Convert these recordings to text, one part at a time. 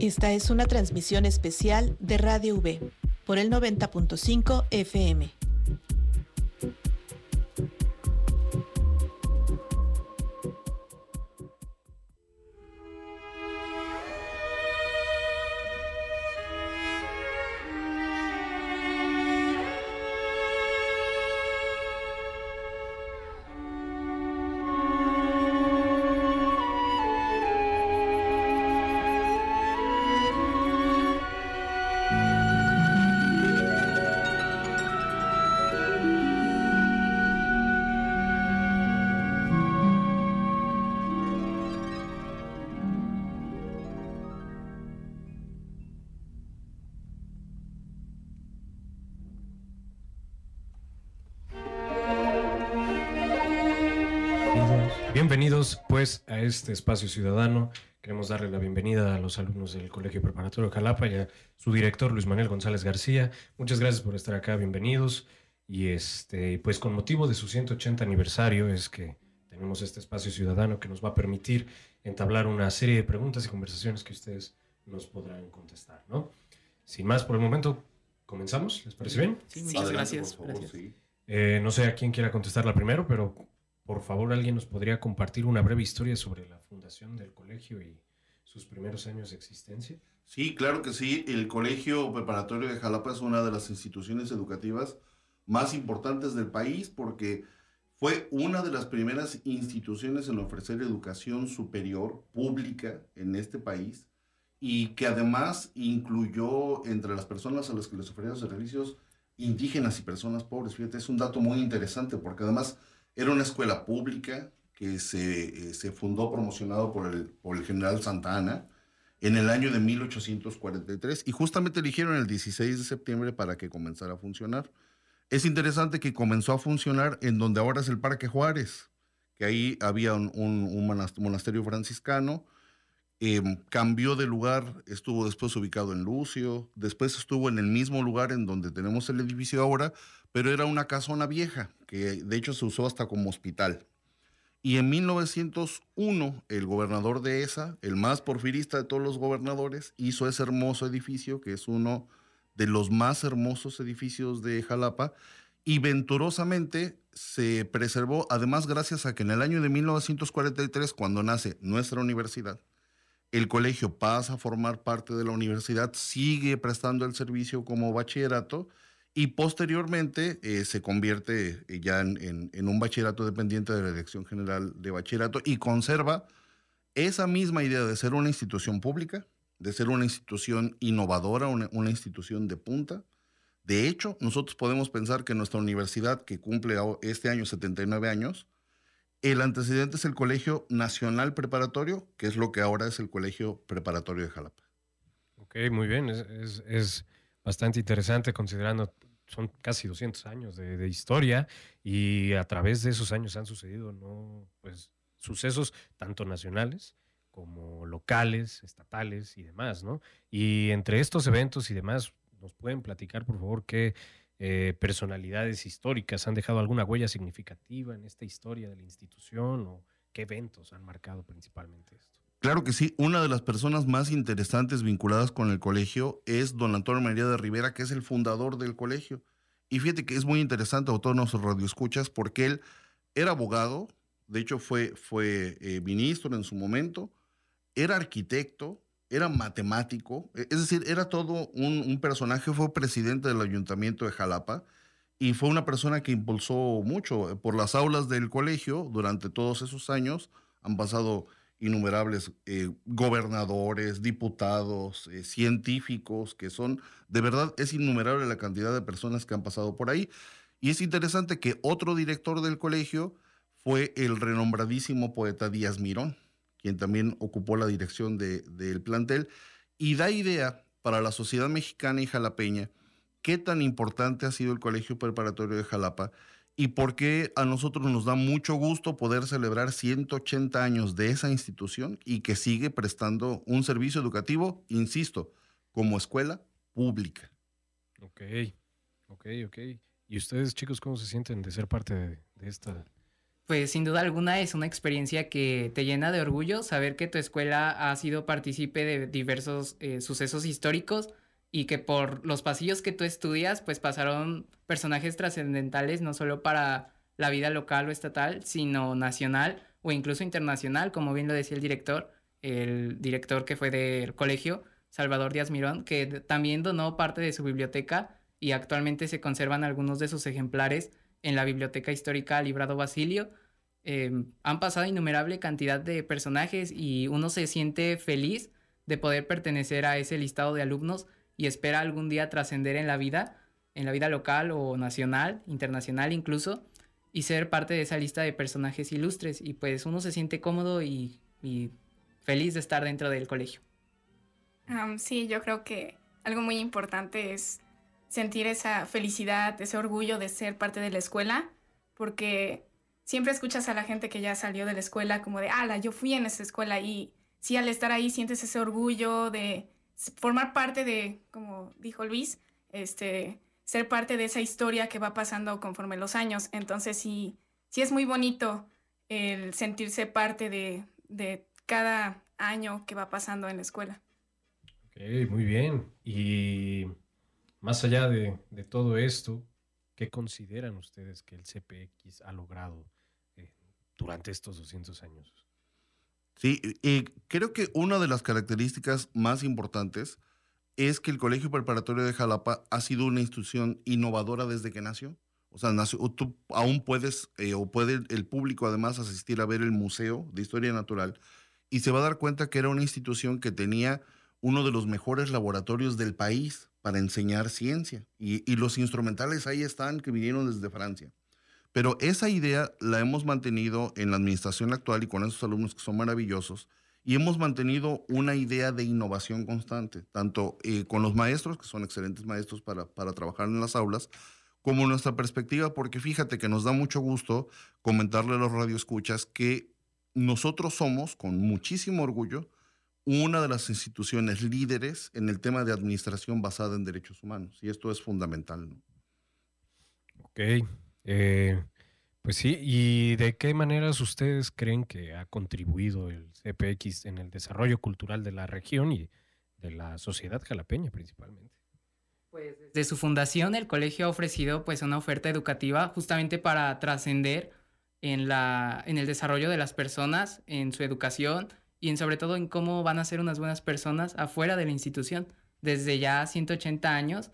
Esta es una transmisión especial de Radio V por el 90.5 FM. Este espacio ciudadano. Queremos darle la bienvenida a los alumnos del Colegio Preparatorio Jalapa y a su director Luis Manuel González García. Muchas gracias por estar acá, bienvenidos. Y este, pues con motivo de su 180 aniversario es que tenemos este espacio ciudadano que nos va a permitir entablar una serie de preguntas y conversaciones que ustedes nos podrán contestar, ¿no? Sin más por el momento, comenzamos, ¿les parece bien? Sí, muchas gracias. gracias. Eh, no sé a quién quiera contestarla primero, pero por favor, ¿alguien nos podría compartir una breve historia sobre la fundación del colegio y sus primeros años de existencia? Sí, claro que sí. El Colegio Preparatorio de Jalapa es una de las instituciones educativas más importantes del país porque fue una de las primeras instituciones en ofrecer educación superior pública en este país y que además incluyó entre las personas a las que les ofrecía servicios indígenas y personas pobres. Fíjate, es un dato muy interesante porque además era una escuela pública que se, eh, se fundó promocionado por el, por el general Santa Ana en el año de 1843 y justamente eligieron el 16 de septiembre para que comenzara a funcionar. Es interesante que comenzó a funcionar en donde ahora es el Parque Juárez, que ahí había un, un, monasterio franciscano, em, cambió de lugar, estuvo después ubicado en Lucio, después estuvo en el mismo lugar en donde tenemos el edificio ahora, pero era una casona vieja, que de hecho se usó hasta como hospital. Y en 1901, el gobernador de esa, el más porfirista de todos los gobernadores, hizo ese hermoso edificio, que es uno de los más hermosos edificios de Jalapa, y venturosamente se preservó, además gracias a que en el año de 1943, cuando nace nuestra universidad, el colegio pasa a formar parte de la universidad, sigue prestando el servicio como bachillerato, y posteriormente eh, se convierte eh, ya en, un bachillerato dependiente de la Dirección General de Bachillerato y conserva esa misma idea de ser una institución pública, de ser una institución innovadora, una, institución de punta. De hecho, nosotros podemos pensar que nuestra universidad, que cumple este año 79 años, el antecedente es el Colegio Nacional Preparatorio, que es lo que ahora es el Colegio Preparatorio de Jalapa. Ok, muy bien. Es, bastante interesante considerando son casi 200 años de, historia y a través de esos años han sucedido ¿no? pues, sucesos tanto nacionales como locales, estatales y demás, ¿no? Y entre estos eventos y demás, ¿nos pueden platicar, por favor, qué eh, personalidades históricas han dejado alguna huella significativa en esta historia de la institución o qué eventos han marcado principalmente esto? Claro que sí, una de las personas más interesantes vinculadas con el colegio es don Antonio María de Rivera, que es el fundador del colegio. Y fíjate que es muy interesante, a todos nuestros radioescuchas, porque él era abogado, de hecho fue, fue eh, ministro en su momento, era arquitecto, era matemático, e, es decir, era todo un, personaje, fue presidente del ayuntamiento de Jalapa y fue una persona que impulsó mucho por las aulas del colegio durante todos esos años. Han pasado innumerables eh, gobernadores, diputados, eh, científicos, que son, de verdad, es innumerable la cantidad de personas que han pasado por ahí. Y es interesante que otro director del colegio fue el renombradísimo poeta Díaz Mirón, quien también ocupó la dirección del plantel, y da idea para la sociedad mexicana y jalapeña qué tan importante ha sido el Colegio Preparatorio de Jalapa y por qué a nosotros nos da mucho gusto poder celebrar 180 años de esa institución y que sigue prestando un servicio educativo, insisto, como escuela pública. Ok, ok, ok. ¿Y ustedes, chicos, cómo se sienten de ser parte de, esta pues sin duda alguna es una experiencia que te llena de orgullo saber que tu escuela ha sido partícipe de diversos eh, sucesos históricos y que por los pasillos que tú estudias pues pasaron personajes trascendentales no solo para la vida local o estatal, sino nacional o incluso internacional, como bien lo decía el director, el director que fue del colegio, Salvador Díaz Mirón, que también donó parte de su biblioteca y actualmente se conservan algunos de sus ejemplares en la Biblioteca Histórica Librado Basilio. Em, han pasado innumerable cantidad de personajes y uno se siente feliz de poder pertenecer a ese listado de alumnos y espera algún día trascender en la vida, en la vida local o nacional, internacional incluso, y ser parte de esa lista de personajes ilustres. Y pues uno se siente cómodo y, feliz de estar dentro del colegio. sí, yo creo que algo muy importante es sentir esa felicidad, ese orgullo de ser parte de la escuela, porque siempre escuchas a la gente que ya salió de la escuela como de, ala, yo fui en esa escuela y sí, al estar ahí sientes ese orgullo de formar parte de, como dijo Luis, este, ser parte de esa historia que va pasando conforme los años. Entonces sí, sí es muy bonito el sentirse parte de, de cada año que va pasando en la escuela. Ok, muy bien. Y más allá de, todo esto, ¿qué consideran ustedes que el CPX ha logrado eh, durante estos 200 años? Sí, y creo que una de las características más importantes es que el Colegio Preparatorio de Jalapa ha sido una institución innovadora desde que nació. O sea, nació, tú aún puedes, eh, o puede el público además asistir a ver el Museo de Historia Natural y se va a dar cuenta que era una institución que tenía uno de los mejores laboratorios del país para enseñar ciencia. Y, los instrumentales ahí están, que vinieron desde Francia. Pero esa idea la hemos mantenido en la administración actual y con esos alumnos que son maravillosos. Y hemos mantenido una idea de innovación constante, tanto eh, con los maestros, que son excelentes maestros para, para trabajar en las aulas, como nuestra perspectiva, porque fíjate que nos da mucho gusto comentarle a los radioescuchas que nosotros somos, con muchísimo orgullo, una de las instituciones líderes en el tema de administración basada en derechos humanos. Y esto es fundamental. ¿no? Ok. Eh, pues sí, ¿y de qué maneras ustedes creen que ha contribuido el CPX en el desarrollo cultural de la región y de la sociedad jalapeña principalmente? Pues desde su fundación el colegio ha ofrecido pues una oferta educativa justamente para trascender en, la, en el desarrollo de las personas, en su educación, y en sobre todo en cómo van a ser unas buenas personas afuera de la institución, desde ya 180 años,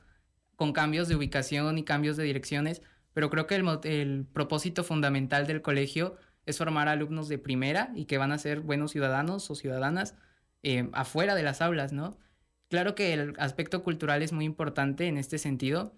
con cambios de ubicación y cambios de direcciones, pero creo que el, propósito fundamental del colegio es formar alumnos de primera y que van a ser buenos ciudadanos o ciudadanas eh, afuera de las aulas, ¿no? Claro que el aspecto cultural es muy importante en este sentido.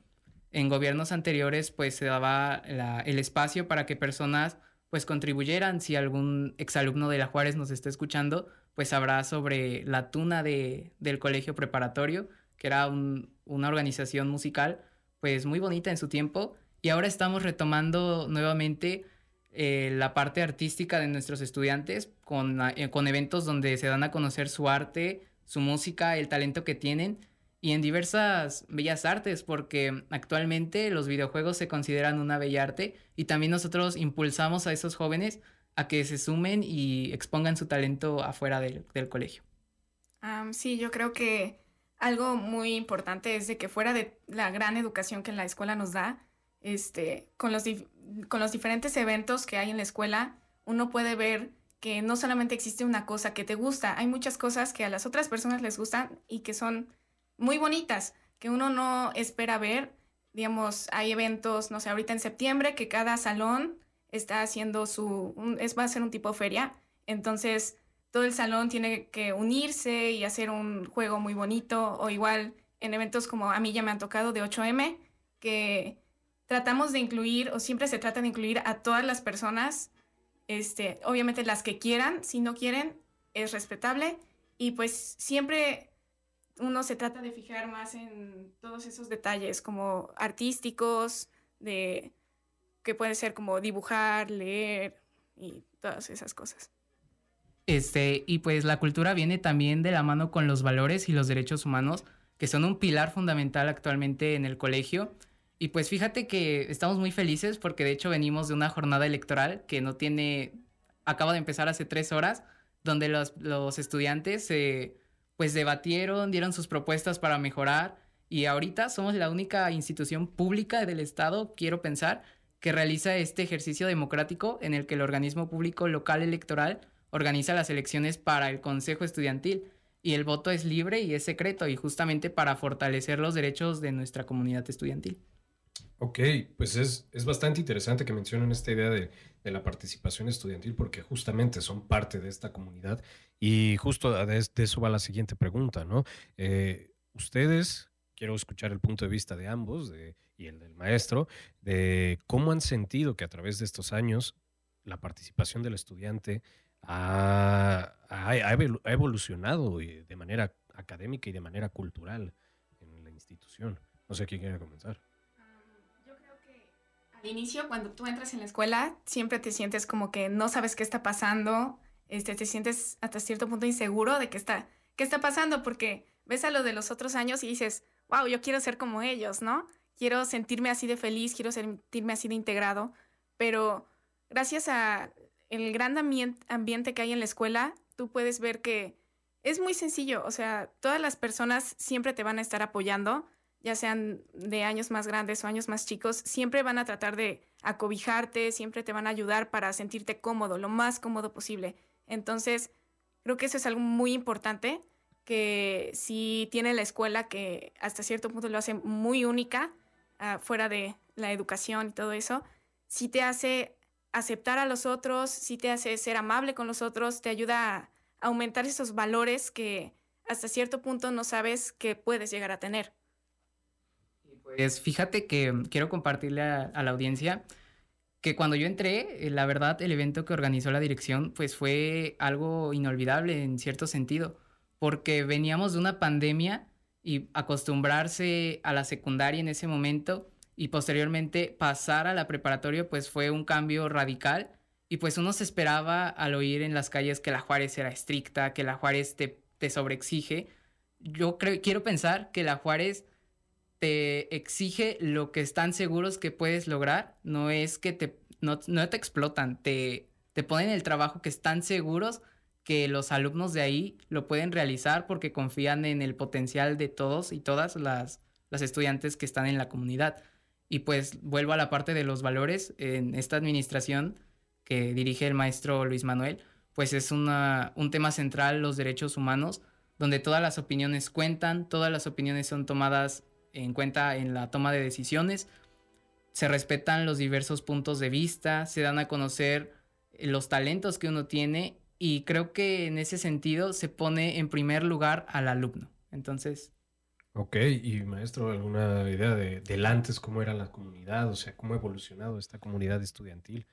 En gobiernos anteriores, pues se daba el espacio para que personas pues contribuyeran. Si algún exalumno de la Juárez nos está escuchando, pues habrá sobre la tuna de, del colegio preparatorio, que era una organización musical pues muy bonita en su tiempo. Y ahora estamos retomando nuevamente eh, la parte artística de nuestros estudiantes con, eh, con eventos donde se dan a conocer su arte, su música, el talento que tienen y en diversas bellas artes, porque actualmente los videojuegos se consideran una bella arte y también nosotros impulsamos a esos jóvenes a que se sumen y expongan su talento afuera del, colegio. sí, yo creo que algo muy importante es de que fuera de la gran educación que la escuela nos da, este, con, los con los diferentes eventos que hay en la escuela, uno puede ver que no solamente existe una cosa que te gusta, hay muchas cosas que a las otras personas les gustan y que son muy bonitas que uno no espera ver. Digamos, hay eventos, no sé, ahorita en septiembre que cada salón está haciendo su, es, va a ser un tipo feria. Entonces, todo el salón tiene que unirse y hacer un juego muy bonito. O igual en eventos como a mí ya me han tocado de 8M, que tratamos de incluir, o siempre se trata de incluir a todas las personas, este, obviamente las que quieran, si no quieren, es respetable. Y pues siempre uno se trata de fijar más en todos esos detalles como artísticos, de que puede ser como dibujar, leer y todas esas cosas. Este, y pues la cultura viene también de la mano con los valores y los derechos humanos, que son un pilar fundamental actualmente en el colegio. Y pues fíjate que estamos muy felices porque de hecho venimos de una jornada electoral que no tiene, acaba de empezar hace tres horas, donde los, los estudiantes se, pues debatieron, dieron sus propuestas para mejorar y ahorita somos la única institución pública del Estado, quiero pensar, que realiza este ejercicio democrático en el que el organismo público local electoral organiza las elecciones para el Consejo Estudiantil y el voto es libre y es secreto y justamente para fortalecer los derechos de nuestra comunidad estudiantil. Ok, pues es, es bastante interesante que mencionen esta idea de, de, la participación estudiantil porque justamente son parte de esta comunidad y justo de, eso va la siguiente pregunta, ¿no? Eh, ustedes, quiero escuchar el punto de vista de ambos de, y el del maestro, de cómo han sentido que a través de estos años la participación del estudiante ha, ha, ha evolucionado de manera académica y de manera cultural en la institución. No sé quién quiere comenzar inicio, cuando tú entras en la escuela, siempre te sientes como que no sabes qué está pasando, este, te sientes hasta cierto punto inseguro de qué está, qué está pasando, porque ves a lo de los otros años y dices, wow, yo quiero ser como ellos, ¿no? Quiero sentirme así de feliz, quiero sentirme así de integrado, pero gracias a el gran ambiente que hay en la escuela, tú puedes ver que es muy sencillo, o sea, todas las personas siempre te van a estar apoyando, ya sean de años más grandes o años más chicos, siempre van a tratar de acobijarte, siempre te van a ayudar para sentirte cómodo, lo más cómodo posible. Entonces, creo que eso es algo muy importante que si tiene la escuela que hasta cierto punto lo hace muy única, uh, fuera de la educación y todo eso, si te hace aceptar a los otros, si te hace ser amable con los otros, te ayuda a aumentar esos valores que hasta cierto punto no sabes que puedes llegar a tener. Pues fíjate que quiero compartirle a, la audiencia que cuando yo entré, eh, la verdad, el evento que organizó la dirección, pues fue algo inolvidable en cierto sentido, porque veníamos de una pandemia y acostumbrarse a la secundaria en ese momento y posteriormente pasar a la preparatoria, pues fue un cambio radical y pues uno se esperaba al oír en las calles que la Juárez era estricta, que la Juárez te, te sobreexige. Yo creo, quiero pensar que la Juárez te exige lo que están seguros que puedes lograr, no es que te, no, te explotan, te, te ponen el trabajo que están seguros que los alumnos de ahí lo pueden realizar porque confían en el potencial de todos y todas las, las estudiantes que están en la comunidad. Y pues vuelvo a la parte de los valores en esta administración que dirige el maestro Luis Manuel, pues es una, un tema central, los derechos humanos, donde todas las opiniones cuentan, todas las opiniones son tomadas en cuenta en la toma de decisiones. Se respetan los diversos puntos de vista, se dan a conocer los talentos que uno tiene y creo que en ese sentido se pone en primer lugar al alumno. Entonces... Ok, y maestro, ¿alguna idea de, del antes, cómo era la comunidad? O sea, ¿cómo ha evolucionado esta comunidad estudiantil?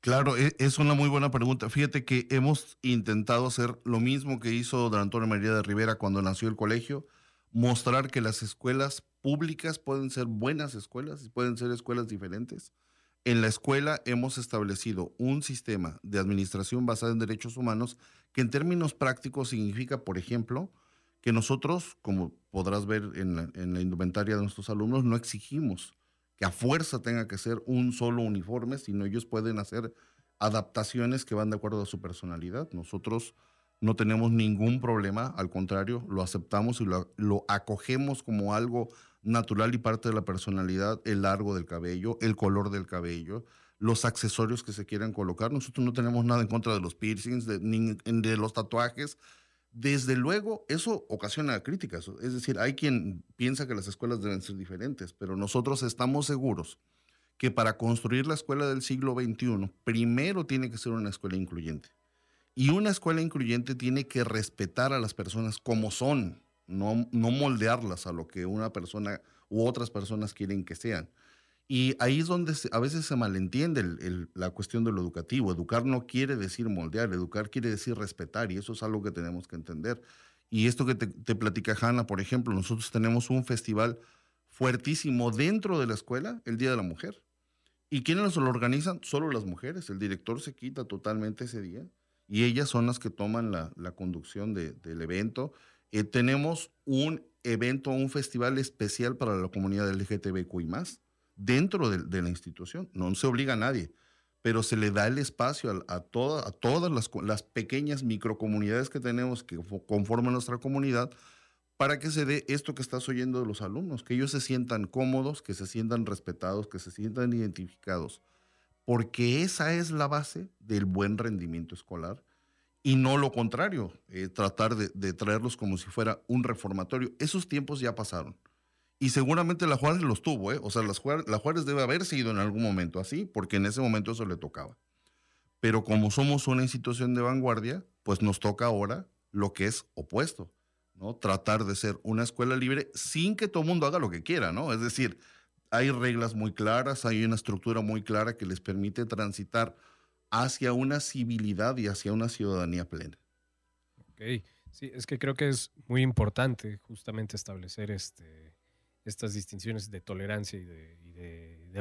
Claro, e, es una muy buena pregunta. Fíjate que hemos intentado hacer lo mismo que hizo don Antonio María de Rivera cuando nació el colegio, mostrar que las escuelas públicas pueden ser buenas escuelas y pueden ser escuelas diferentes. En la escuela hemos establecido un sistema de administración basado en derechos humanos que en términos prácticos significa, por ejemplo, que nosotros, como podrás ver en la, en indumentaria de nuestros alumnos, no exigimos que a fuerza tenga que ser un solo uniforme, sino ellos pueden hacer adaptaciones que van de acuerdo a su personalidad. Nosotros no tenemos ningún problema, al contrario, lo aceptamos y lo, acogemos como algo natural y parte de la personalidad, el largo del cabello, el color del cabello, los accesorios que se quieran colocar. Nosotros no tenemos nada en contra de los piercings, de los tatuajes. Desde luego, eso ocasiona críticas. Es decir, hay quien piensa que las escuelas deben ser diferentes, pero nosotros estamos seguros que para construir la escuela del siglo XXI, primero tiene que ser una escuela incluyente. Y una escuela incluyente tiene que respetar a las personas como son, no, moldearlas a lo que una persona u otras personas quieren que sean. Y ahí es donde a veces se malentiende la cuestión de lo educativo. Educar no quiere decir moldear, educar quiere decir respetar y eso es algo que tenemos que entender. Y esto que te, te platica Hanna, por ejemplo, nosotros tenemos un festival fuertísimo dentro de la escuela, el Día de la Mujer. ¿Y quiénes lo organizan? Solo las mujeres. El director se quita totalmente ese día y ellas son las que toman la, conducción de, del evento eh, tenemos un evento, un festival especial para la comunidad LGTBQI+, dentro de, la institución. No se obliga a nadie, pero se le da el espacio a, a todas las, las, pequeñas microcomunidades que tenemos que conforman nuestra comunidad para que se dé esto que estás oyendo de los alumnos, que ellos se sientan cómodos, que se sientan respetados, que se sientan identificados, porque esa es la base del buen rendimiento escolar y no lo contrario, eh, tratar de, traerlos como si fuera un reformatorio. Esos tiempos ya pasaron. Y seguramente la Juárez los tuvo, ¿eh? O sea, la Juárez debe haber sido en algún momento así, porque en ese momento eso le tocaba. Pero como somos una institución de vanguardia, pues nos toca ahora lo que es opuesto ¿no? Tratar de ser una escuela libre sin que todo el mundo haga lo que quiera, ¿no? Es decir, hay reglas muy claras, hay una estructura muy clara que les permite transitar hacia una civilidad y hacia una ciudadanía plena. Ok, sí, es que creo que es muy importante justamente establecer este, estas distinciones de tolerancia y de,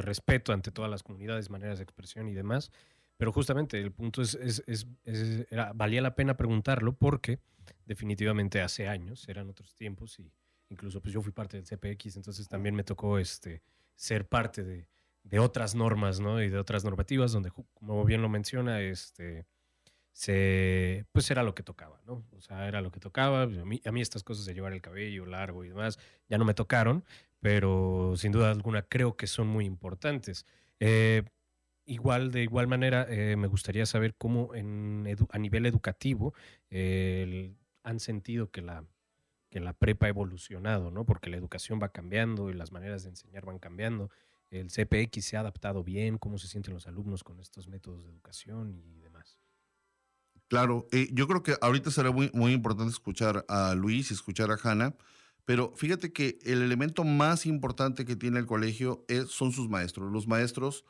respeto ante todas las comunidades, maneras de expresión y demás. Pero justamente el punto es, es, valía la pena preguntarlo porque definitivamente hace años, eran otros tiempos y incluso pues yo fui parte del CPX, entonces también me tocó este, ser parte de, otras normas, ¿no? Y de otras normativas donde, como bien lo menciona, este, se, pues era lo que tocaba, ¿no? O sea, era lo que tocaba. A mí, a mí estas cosas de llevar el cabello largo y demás ya no me tocaron, pero sin duda alguna creo que son muy importantes. Eh, igual, de igual manera, eh, me gustaría saber cómo en a nivel educativo han sentido que la, que la prepa ha evolucionado, ¿no? Porque la educación va cambiando y las maneras de enseñar van cambiando. El CPX se ha adaptado bien, cómo se sienten los alumnos con estos métodos de educación y demás. Claro, eh, yo creo que ahorita será muy, muy importante escuchar a Luis y escuchar a Hanna, pero fíjate que el elemento más importante que tiene el colegio es, son sus maestros. Los maestros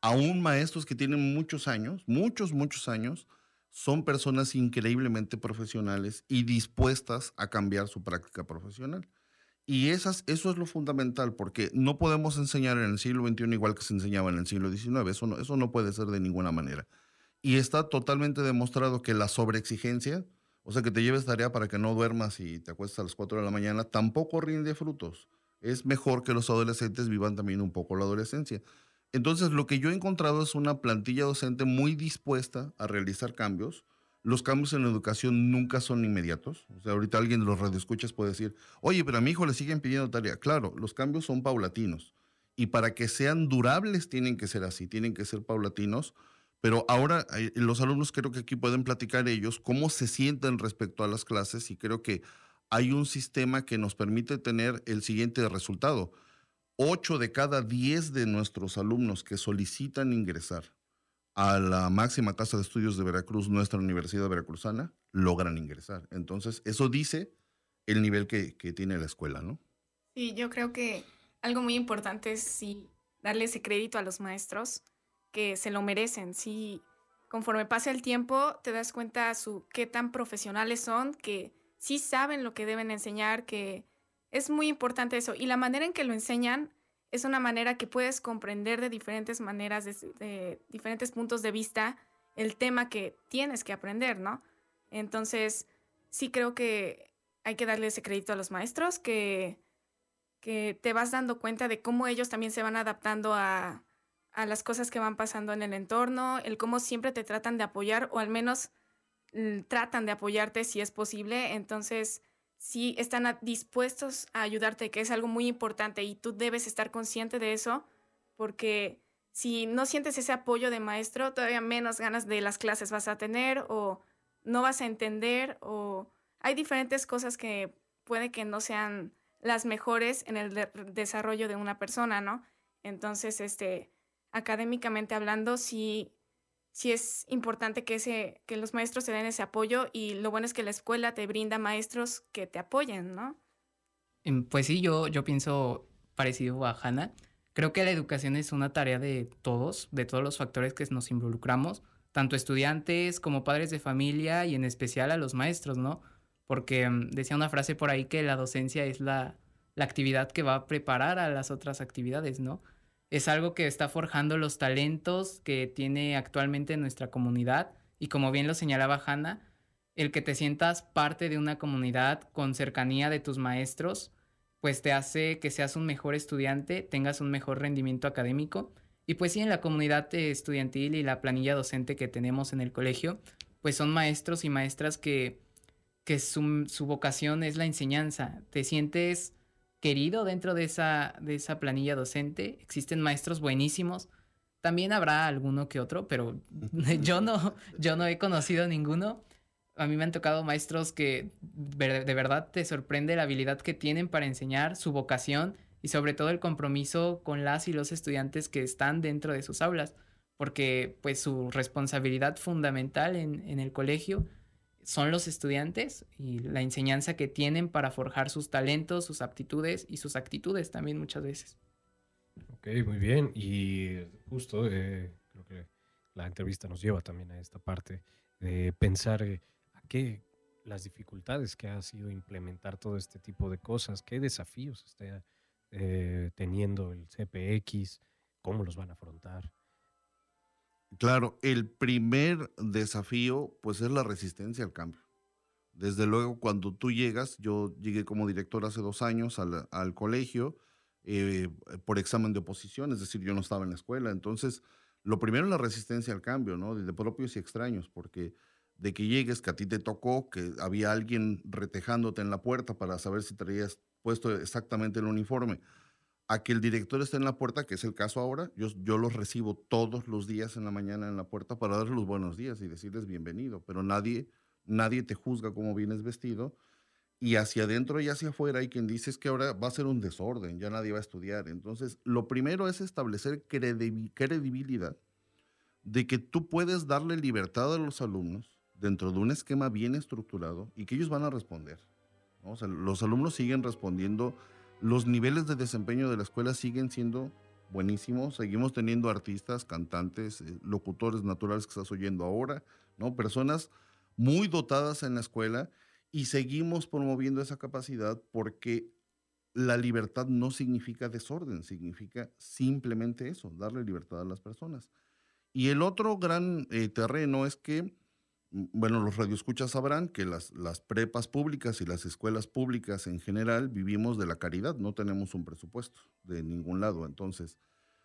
aún maestros que tienen muchos años, muchos, muchos años, son personas increíblemente profesionales y dispuestas a cambiar su práctica profesional. Y esas, eso es lo fundamental, porque no podemos enseñar en el siglo XXI igual que se enseñaba en el siglo XIX. Eso no, eso no puede ser de ninguna manera. Y está totalmente demostrado que la sobreexigencia, o sea, que te lleves tarea para que no duermas y te acuestas a las 4 de la mañana, tampoco rinde frutos. Es mejor que los adolescentes vivan también un poco la adolescencia. Entonces, lo que yo he encontrado es una plantilla docente muy dispuesta a realizar cambios. Los cambios en la educación nunca son inmediatos. O sea, ahorita alguien de los radioescuchas puede decir, oye, pero a mi hijo le siguen pidiendo tarea. Claro, los cambios son paulatinos. Y para que sean durables tienen que ser así, tienen que ser paulatinos. Pero ahora eh, los alumnos creo que aquí pueden platicar ellos cómo se sienten respecto a las clases y creo que hay un sistema que nos permite tener el siguiente resultado 8 de cada 10 de nuestros alumnos que solicitan ingresar a la máxima casa de estudios de Veracruz, nuestra Universidad Veracruzana, logran ingresar. Entonces, eso dice el nivel que, tiene la escuela, ¿no? Sí, yo creo que algo muy importante es sí, darle ese crédito a los maestros que se lo merecen. Sí, conforme pasa el tiempo, te das cuenta su qué tan profesionales son, que sí saben lo que deben enseñar, que es muy importante eso. Y la manera en que lo enseñan es una manera que puedes comprender de diferentes maneras, de, diferentes puntos de vista, el tema que tienes que aprender, ¿no? Entonces, sí creo que hay que darle ese crédito a los maestros, que, que te vas dando cuenta de cómo ellos también se van adaptando a, a las cosas que van pasando en el entorno, el cómo siempre te tratan de apoyar o al menos mm, tratan de apoyarte si es posible. Entonces, sí están dispuestos a ayudarte, que es algo muy importante y tú debes estar consciente de eso, porque si no sientes ese apoyo de maestro, todavía menos ganas de las clases vas a tener o no vas a entender o hay diferentes cosas que puede que no sean las mejores en el desarrollo de una persona, ¿no? Entonces, este, académicamente hablando, sí sí es importante que, ese, que los maestros te den ese apoyo y lo bueno es que la escuela te brinda maestros que te apoyen, ¿no? Em, pues sí, yo, yo pienso parecido a Hannah. Creo que la educación es una tarea de todos, de todos los factores que nos involucramos, tanto estudiantes como padres de familia y en especial a los maestros, ¿no? Porque em, decía una frase por ahí que la docencia es la, la actividad que va a preparar a las otras actividades, ¿no? Es algo que está forjando los talentos que tiene actualmente nuestra comunidad y como bien lo señalaba Hanna, el que te sientas parte de una comunidad con cercanía de tus maestros, pues te hace que seas un mejor estudiante, tengas un mejor rendimiento académico. Y pues sí, en la comunidad estudiantil y la planilla docente que tenemos en el colegio, pues son maestros y maestras que, que su, su vocación es la enseñanza. Te sientes querido dentro de esa, de esa planilla docente. Existen maestros buenísimos. También habrá alguno que otro, pero yo no, yo no he conocido ninguno. A mí me han tocado maestros que de verdad te sorprende la habilidad que tienen para enseñar, su vocación y sobre todo el compromiso con las y los estudiantes que están dentro de sus aulas, porque pues su responsabilidad fundamental en, en el colegio son los estudiantes y la enseñanza que tienen para forjar sus talentos, sus aptitudes y sus actitudes también muchas veces. Ok, muy bien. Y justo eh, creo que la entrevista nos lleva también a esta parte de pensar eh, a qué las dificultades que ha sido implementar todo este tipo de cosas, qué desafíos está eh, teniendo el CPX, cómo los van a afrontar. Claro, el primer desafío pues es la resistencia al cambio. Desde luego, cuando tú llegas, yo llegué como director hace dos años al, colegio eh, por examen de oposición, es decir, yo no estaba en la escuela. Entonces, lo primero es la resistencia al cambio, ¿no? De propios y extraños, porque de que llegues, que a ti te tocó, que había alguien retejándote en la puerta para saber si traías puesto exactamente el uniforme a que el director esté en la puerta, que es el caso ahora, yo, los recibo todos los días en la mañana en la puerta para darles los buenos días y decirles bienvenido, pero nadie, nadie te juzga cómo vienes vestido. Y hacia adentro y hacia afuera hay quien dice que ahora va a ser un desorden, ya nadie va a estudiar. Entonces, lo primero es establecer credibilidad de que tú puedes darle libertad a los alumnos dentro de un esquema bien estructurado y que ellos van a responder. O sea, los alumnos siguen respondiendo los niveles de desempeño de la escuela siguen siendo buenísimos. Seguimos teniendo artistas, cantantes, eh, locutores naturales que estás oyendo ahora, ¿no? Personas muy dotadas en la escuela y seguimos promoviendo esa capacidad porque la libertad no significa desorden, significa simplemente eso, darle libertad a las personas. Y el otro gran eh, terreno es que bueno, los radioescuchas sabrán que las, las prepas públicas y las escuelas públicas en general vivimos de la caridad, no tenemos un presupuesto de ningún lado. Entonces,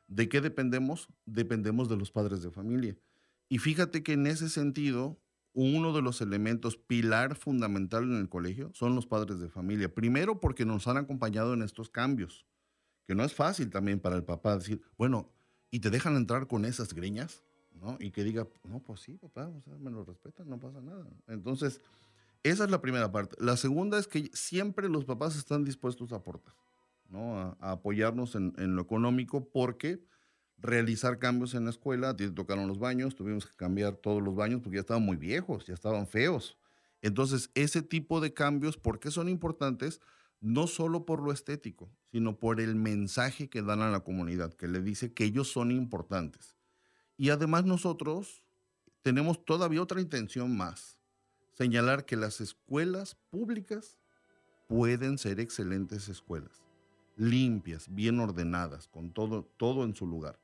¿de qué dependemos? Dependemos de los padres de familia. Y fíjate que en ese sentido, uno de los elementos pilar fundamental en el colegio son los padres de familia. Primero porque nos han acompañado en estos cambios, que no es fácil también para el papá decir, bueno, ¿y te dejan entrar con esas greñas? Y que diga, no, pues sí, papá, o sea, me lo respetan, no pasa nada. Entonces, esa es la primera parte. La segunda es que siempre los papás están dispuestos a aportar, ¿no? A, apoyarnos en, lo económico porque realizar cambios en la escuela, te tocaron los baños, tuvimos que cambiar todos los baños porque ya estaban muy viejos, ya estaban feos. Entonces, ese tipo de cambios, ¿por qué son importantes? No solo por lo estético, sino por el mensaje que dan a la comunidad, que le dice que ellos son importantes y además nosotros tenemos todavía otra intención más, señalar que las escuelas públicas pueden ser excelentes escuelas, limpias, bien ordenadas, con todo, todo en su lugar.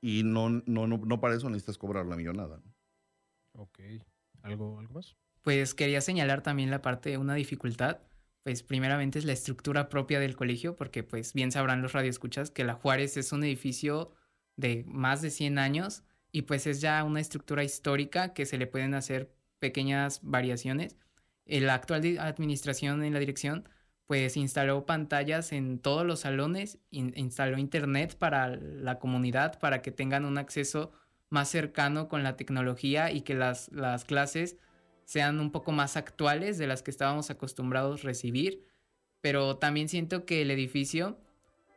Y no, no, no, para eso necesitas cobrar la millonada. Ok. ¿Algo, ¿Algo más? Pues quería señalar también la parte de una dificultad. Pues primeramente es la estructura propia del colegio, porque pues bien sabrán los radioescuchas que la Juárez es un edificio de más de 100 años y pues es ya una estructura histórica que se le pueden hacer pequeñas variaciones. La actual administración en la dirección pues instaló pantallas en todos los salones, instaló internet para la comunidad para que tengan un acceso más cercano con la tecnología y que las, las clases sean un poco más actuales de las que estábamos acostumbrados a recibir. Pero también siento que el edificio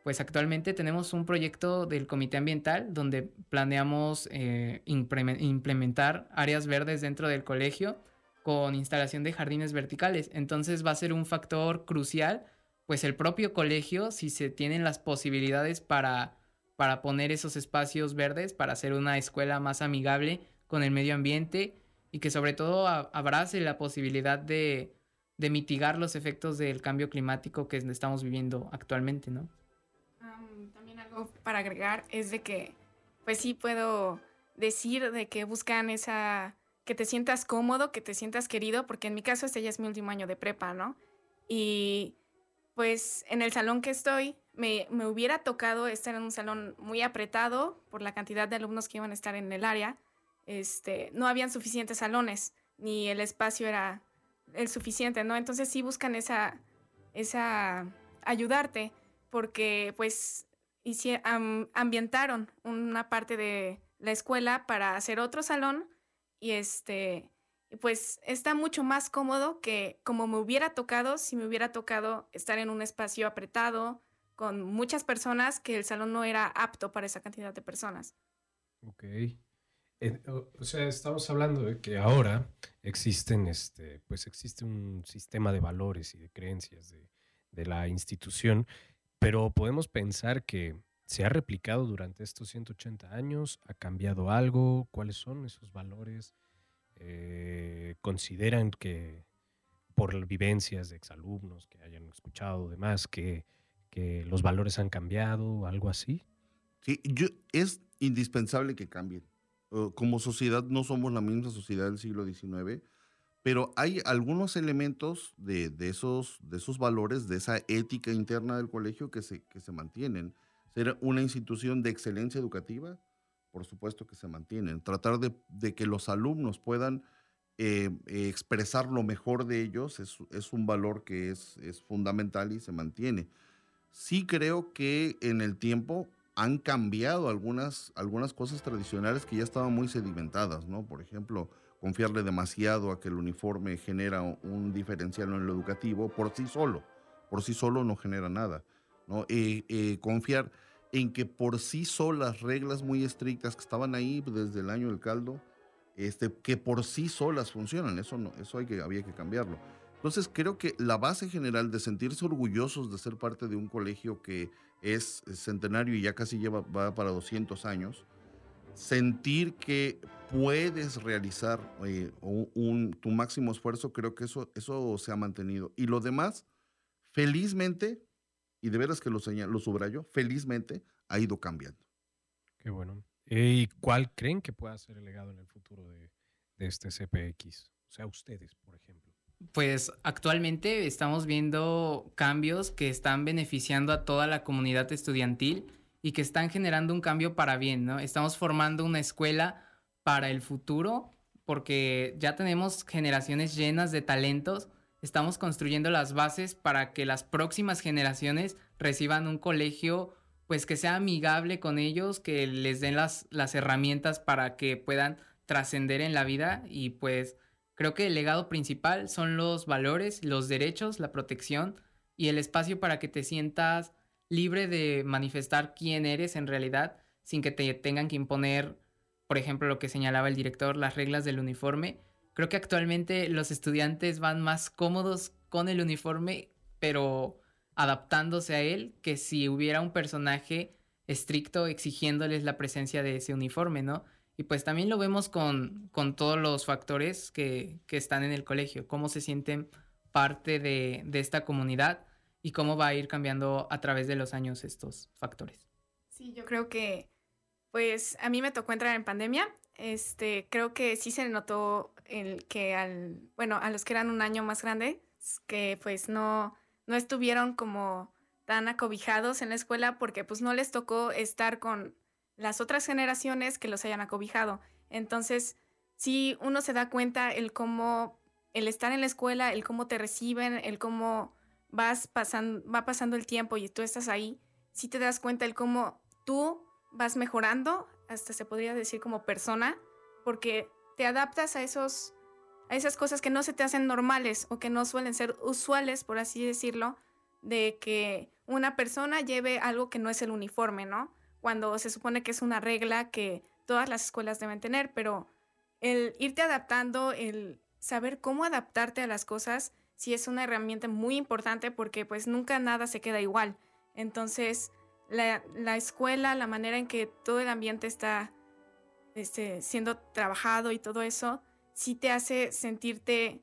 pues actualmente tenemos un proyecto del Comité Ambiental donde planeamos eh, implementar áreas verdes dentro del colegio con instalación de jardines verticales. Entonces va a ser un factor crucial, pues el propio colegio, si se tienen las posibilidades para, para poner esos espacios verdes, para hacer una escuela más amigable con el medio ambiente y que sobre todo abrace la posibilidad de, de mitigar los efectos del cambio climático que estamos viviendo actualmente, ¿no? También algo para agregar es de que, pues sí puedo decir de que buscan esa, que te sientas cómodo, que te sientas querido, porque en mi caso este ya es mi último año de prepa, ¿no? Y pues en el salón que estoy, me, me, hubiera tocado estar en un salón muy apretado por la cantidad de alumnos que iban a estar en el área. Este, no habían suficientes salones, ni el espacio era el suficiente, ¿no? Entonces sí buscan esa, esa ayudarte, porque pues ambientaron una parte de la escuela para hacer otro salón y este, pues está mucho más cómodo que como me hubiera tocado si me hubiera tocado estar en un espacio apretado con muchas personas que el salón no era apto para esa cantidad de personas. Ok. o sea, estamos hablando de que ahora existen, este, pues existe un sistema de valores y de creencias de, de la institución, pero podemos pensar que se ha replicado durante estos 180 años, ha cambiado algo, cuáles son esos valores, eh, consideran que por vivencias de exalumnos que hayan escuchado demás, que, que los valores han cambiado, algo así. Sí, yo, es indispensable que cambien. Como sociedad no somos la misma sociedad del siglo XIX, pero hay algunos elementos de, de, esos, de esos valores, de esa ética interna del colegio que se, que se mantienen. Ser una institución de excelencia educativa, por supuesto que se mantienen. Tratar de, que los alumnos puedan eh, eh, expresar lo mejor de ellos es, un valor que es, es, fundamental y se mantiene. Sí creo que en el tiempo han cambiado algunas, algunas cosas tradicionales que ya estaban muy sedimentadas, ¿no? Por ejemplo, confiarle demasiado a que el uniforme genera un diferencial en lo educativo por sí solo. Por sí solo no genera nada. ¿no? Eh, confiar en que por sí solas reglas muy estrictas que estaban ahí desde el año del caldo, este, que por sí solas funcionan. Eso, no, eso hay que, había que cambiarlo. Entonces creo que la base general de sentirse orgullosos de ser parte de un colegio que es centenario y ya casi lleva va para 200 años, sentir que puedes realizar eh, un, tu máximo esfuerzo, creo que eso, eso se ha mantenido. Y lo demás, felizmente, y de veras que lo, lo subrayo, felizmente ha ido cambiando. Qué bueno. ¿Y cuál creen que pueda ser el legado en el futuro de, de este CPX? O sea, ustedes, por ejemplo. Pues actualmente estamos viendo cambios que están beneficiando a toda la comunidad estudiantil y que están generando un cambio para bien, ¿no? Estamos formando una escuela para el futuro porque ya tenemos generaciones llenas de talentos estamos construyendo las bases para que las próximas generaciones reciban un colegio pues que sea amigable con ellos, que les den las, las herramientas para que puedan trascender en la vida y pues creo que el legado principal son los valores, los derechos, la protección y el espacio para que te sientas libre de manifestar quién eres en realidad sin que te tengan que imponer, por ejemplo, lo que señalaba el director, las reglas del uniforme, Creo que actualmente los estudiantes van más cómodos con el uniforme, pero adaptándose a él, que si hubiera un personaje estricto exigiéndoles la presencia de ese uniforme, ¿no? Y pues también lo vemos con, con todos los factores que, que, están en el colegio, cómo se sienten parte de, de esta comunidad y cómo va a ir cambiando a través de los años estos factores. Sí, yo creo que, pues a mí me tocó entrar en pandemia este, creo que sí se notó el que al, bueno, a los que eran un año más grande, que pues no, no estuvieron como tan acobijados en la escuela porque pues no les tocó estar con las otras generaciones que los hayan acobijado. Entonces, sí uno se da cuenta el cómo, el estar en la escuela, el cómo te reciben, el cómo vas pasando, va pasando el tiempo y tú estás ahí, sí te das cuenta el cómo tú vas mejorando hasta se podría decir como persona, porque te adaptas a esos a esas cosas que no se te hacen normales o que no suelen ser usuales, por así decirlo, de que una persona lleve algo que no es el uniforme, ¿no? Cuando se supone que es una regla que todas las escuelas deben tener, pero el irte adaptando, el saber cómo adaptarte a las cosas, sí es una herramienta muy importante porque pues nunca nada se queda igual. Entonces, la, escuela, la manera en que todo el ambiente está este, siendo trabajado y todo eso, sí te hace sentirte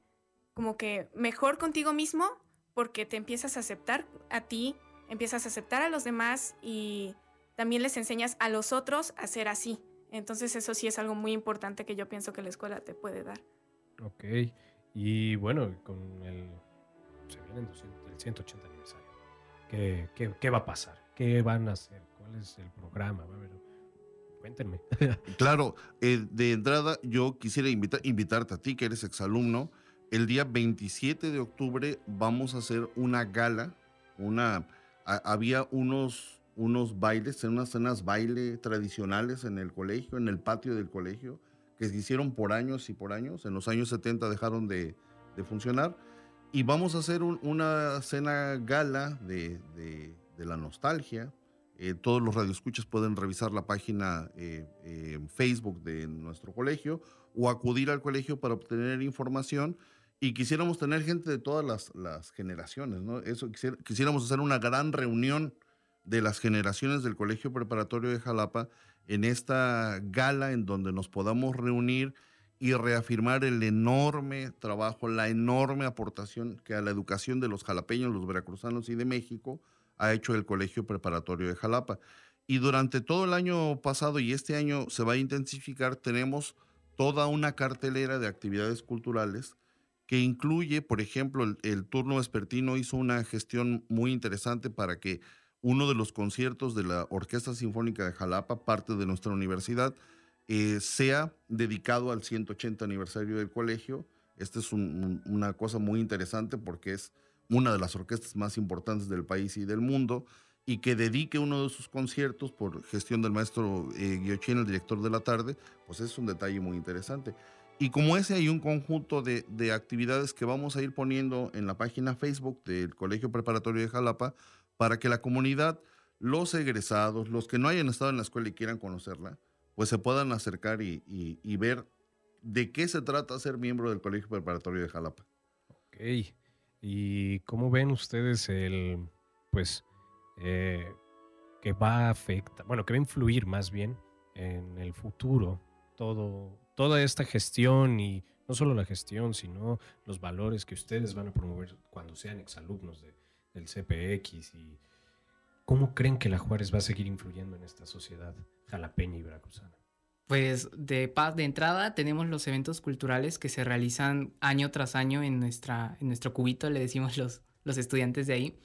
como que mejor contigo mismo porque te empiezas a aceptar a ti, empiezas a aceptar a los demás y también les enseñas a los otros a ser así. Entonces eso sí es algo muy importante que yo pienso que la escuela te puede dar. Ok, y bueno, con el, se viene el 180 aniversario ¿Qué, qué, va a pasar? ¿Qué van a hacer? ¿Cuál es el programa? cuéntenme. claro, eh, de entrada yo quisiera invitar, invitarte a ti, que eres exalumno. El día 27 de octubre vamos a hacer una gala, una, había unos, unos bailes, unas cenas baile tradicionales en el colegio, en el patio del colegio, que se hicieron por años y por años. En los años 70 dejaron de, de funcionar. Y vamos a hacer una cena gala de, de, la nostalgia, eh, todos los radioescuchas pueden revisar la página eh, Facebook de nuestro colegio o acudir al colegio para obtener información. Y quisiéramos tener gente de todas las, generaciones, ¿no? Eso, quisiéramos hacer una gran reunión de las generaciones del Colegio Preparatorio de Jalapa en esta gala en donde nos podamos reunir y reafirmar el enorme trabajo, la enorme aportación que a la educación de los jalapeños, los veracruzanos y de México ha hecho el Colegio Preparatorio de Jalapa. Y durante todo el año pasado y este año se va a intensificar, tenemos toda una cartelera de actividades culturales que incluye, por ejemplo, el, turno vespertino hizo una gestión muy interesante para que uno de los conciertos de la Orquesta Sinfónica de Jalapa, parte de nuestra universidad, eh, sea dedicado al 180 aniversario del colegio. Esta es una cosa muy interesante porque es una de las orquestas más importantes del país y del mundo, y que dedique uno de sus conciertos por gestión del maestro eh, el director de la tarde, pues es un detalle muy interesante. Y como ese hay un conjunto de, de, actividades que vamos a ir poniendo en la página Facebook del Colegio Preparatorio de Jalapa para que la comunidad, los egresados, los que no hayan estado en la escuela y quieran conocerla, pues se puedan acercar y, ver de qué se trata ser miembro del Colegio Preparatorio de Jalapa. Ok. ¿Y cómo ven ustedes el, pues, eh, que va a afectar, bueno, que va a influir más bien en el futuro todo, toda esta gestión y no solo la gestión, sino los valores que ustedes van a promover cuando sean exalumnos del CPX y cómo creen que la Juárez va a seguir influyendo en esta sociedad jalapeña y veracruzana? Pues de paz de entrada tenemos los eventos culturales que se realizan año tras año en, nuestra, en nuestro cubito, le decimos los, los estudiantes de ahí.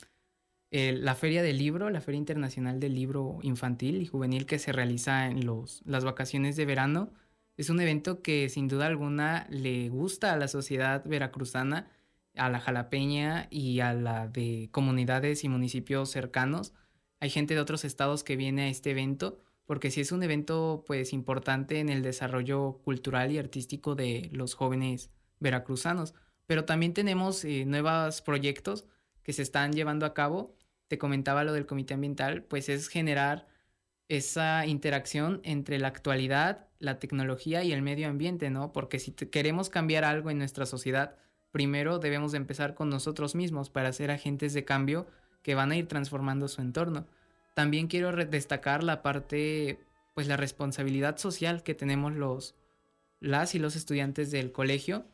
la Feria del Libro, la Feria Internacional del Libro Infantil y Juvenil que se realiza en los, las vacaciones de verano, es un evento que sin duda alguna le gusta a la sociedad veracruzana, a la jalapeña y a la de comunidades y municipios cercanos. Hay gente de otros estados que viene a este evento porque sí es un evento pues importante en el desarrollo cultural y artístico de los jóvenes veracruzanos. Pero también tenemos eh, nuevos proyectos que se están llevando a cabo. Te comentaba lo del comité ambiental, pues es generar esa interacción entre la actualidad, la tecnología y el medio ambiente, ¿no? Porque si queremos cambiar algo en nuestra sociedad, primero debemos de empezar con nosotros mismos para ser agentes de cambio que van a ir transformando su entorno. También quiero destacar la parte, pues la responsabilidad social que tenemos los, las y los estudiantes del colegio.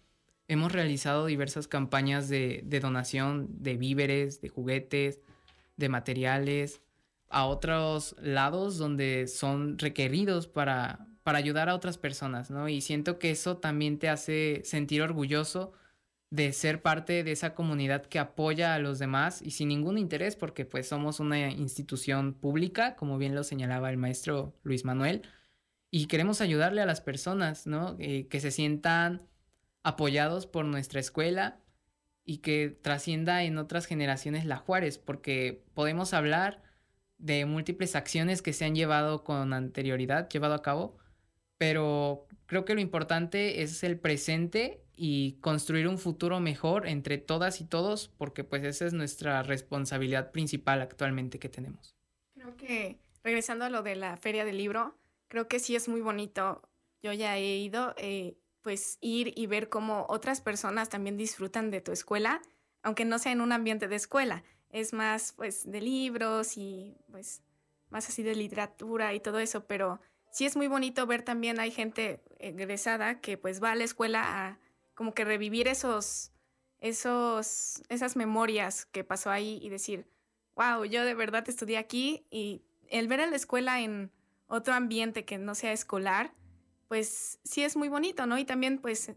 Hemos realizado diversas campañas de, donación de víveres, de juguetes, de materiales a otros lados donde son requeridos para, para ayudar a otras personas, ¿no? Y siento que eso también te hace sentir orgulloso de ser parte de esa comunidad que apoya a los demás y sin ningún interés porque pues somos una institución pública, como bien lo señalaba el maestro Luis Manuel, y queremos ayudarle a las personas, ¿no? Eh, que se sientan apoyados por nuestra escuela y que trascienda en otras generaciones la Juárez, porque podemos hablar de múltiples acciones que se han llevado con anterioridad, llevado a cabo, pero creo que lo importante es el presente y construir un futuro mejor entre todas y todos, porque pues esa es nuestra responsabilidad principal actualmente que tenemos. Creo que, regresando a lo de la feria del libro, creo que sí es muy bonito. Yo ya he ido, eh, pues ir y ver cómo otras personas también disfrutan de tu escuela, aunque no sea en un ambiente de escuela, es más pues de libros y pues más así de literatura y todo eso, pero sí es muy bonito ver también hay gente egresada que pues va a la escuela a como que revivir esos, esos, esas memorias que pasó ahí y decir, wow, yo de verdad estudié aquí y el ver a la escuela en otro ambiente que no sea escolar, pues sí es muy bonito, ¿no? Y también pues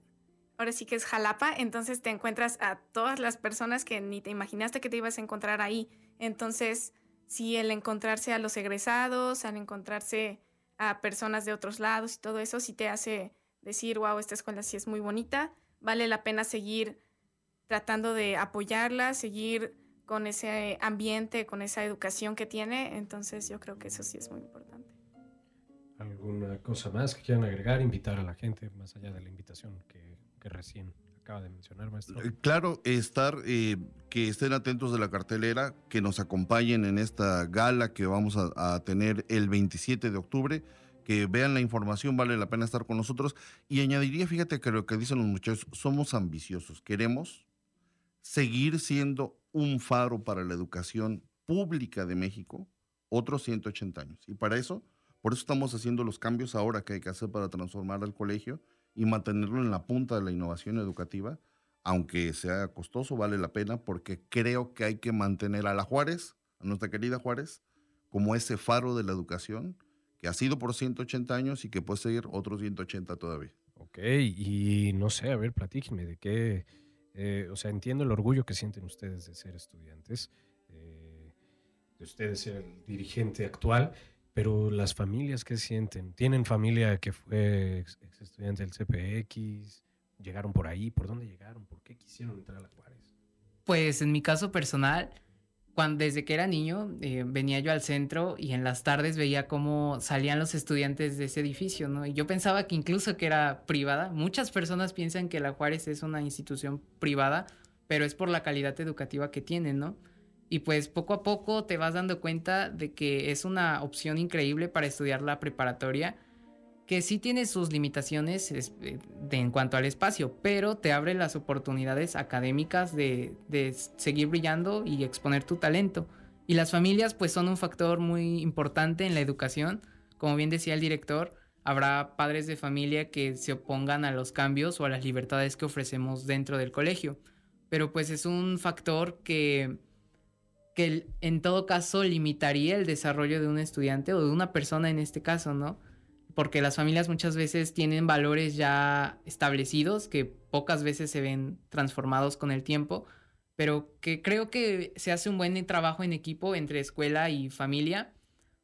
ahora sí que es Jalapa, entonces te encuentras a todas las personas que ni te imaginaste que te ibas a encontrar ahí. Entonces, sí, el encontrarse a los egresados, al encontrarse a personas de otros lados y todo eso, sí te hace decir, wow, esta escuela sí es muy bonita, vale la pena seguir tratando de apoyarla, seguir con ese ambiente, con esa educación que tiene. Entonces yo creo que eso sí es muy importante. ¿Alguna cosa más que quieran agregar? Invitar a la gente, más allá de la invitación que, recién acaba de mencionar, maestro. Eh, claro, estar, eh, que estén atentos de la cartelera, que nos acompañen en esta gala que vamos a, tener el 27 de octubre que vean la información, vale la pena estar con nosotros. Y añadiría, fíjate que lo que dicen los muchachos, somos ambiciosos, queremos seguir siendo un faro para la educación pública de México otros 180 años. Y para eso, por eso estamos haciendo los cambios ahora que hay que hacer para transformar al colegio y mantenerlo en la punta de la innovación educativa, aunque sea costoso, vale la pena, porque creo que hay que mantener a la Juárez, a nuestra querida Juárez, como ese faro de la educación que ha sido por 180 años y que puede seguir otros 180 todavía. Ok, y no sé, a ver, platíquenme de qué eh, o sea, entiendo el orgullo que sienten ustedes de ser estudiantes, eh, de ustedes ser el dirigente actual, pero las familias, ¿qué sienten? ¿Tienen familia que fue ex, estudiante del CPX? ¿Llegaron por ahí? ¿Por dónde llegaron? ¿Por qué quisieron entrar a la Juárez? Pues en mi caso personal, cuando, desde que era niño, eh, venía yo al centro y en las tardes veía cómo salían los estudiantes de ese edificio, ¿no? Y yo pensaba que incluso que era privada. Muchas personas piensan que la Juárez es una institución privada, pero es por la calidad educativa que tiene, ¿no? Y pues poco a poco te vas dando cuenta de que es una opción increíble para estudiar la preparatoria que sí tiene sus limitaciones eh, en cuanto al espacio, pero te abre las oportunidades académicas de, seguir brillando y exponer tu talento. Y las familias pues son un factor muy importante en la educación. Como bien decía el director, habrá padres de familia que se opongan a los cambios o a las libertades que ofrecemos dentro del colegio. Pero pues es un factor que, que en todo caso limitaría el desarrollo de un estudiante o de una persona en este caso, ¿no? Porque las familias muchas veces tienen valores ya establecidos que pocas veces se ven transformados con el tiempo, pero que creo que se hace un buen trabajo en equipo entre escuela y familia,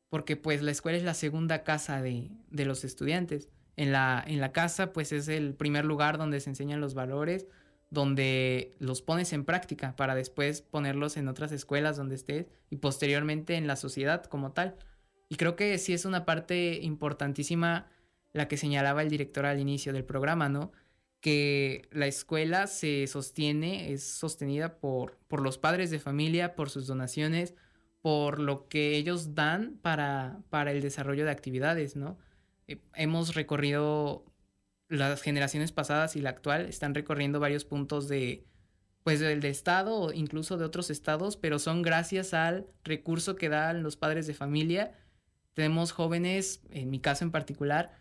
porque pues la escuela es la segunda casa de, los estudiantes. En la, en la casa pues es el primer lugar donde se enseñan los valores, donde los pones en práctica para después ponerlos en otras escuelas donde estés y posteriormente en la sociedad como tal. Y creo que sí es una parte importantísima la que señalaba el director al inicio del programa, ¿no? Que la escuela se sostiene, es sostenida por, por los padres de familia, por sus donaciones, por lo que ellos dan para, para el desarrollo de actividades, ¿no? Eh, hemos recorrido las generaciones pasadas y la actual, están recorriendo varios puntos de, pues del de estado o incluso de otros estados, pero son gracias al recurso que dan los padres de familia tenemos jóvenes, en mi caso en particular,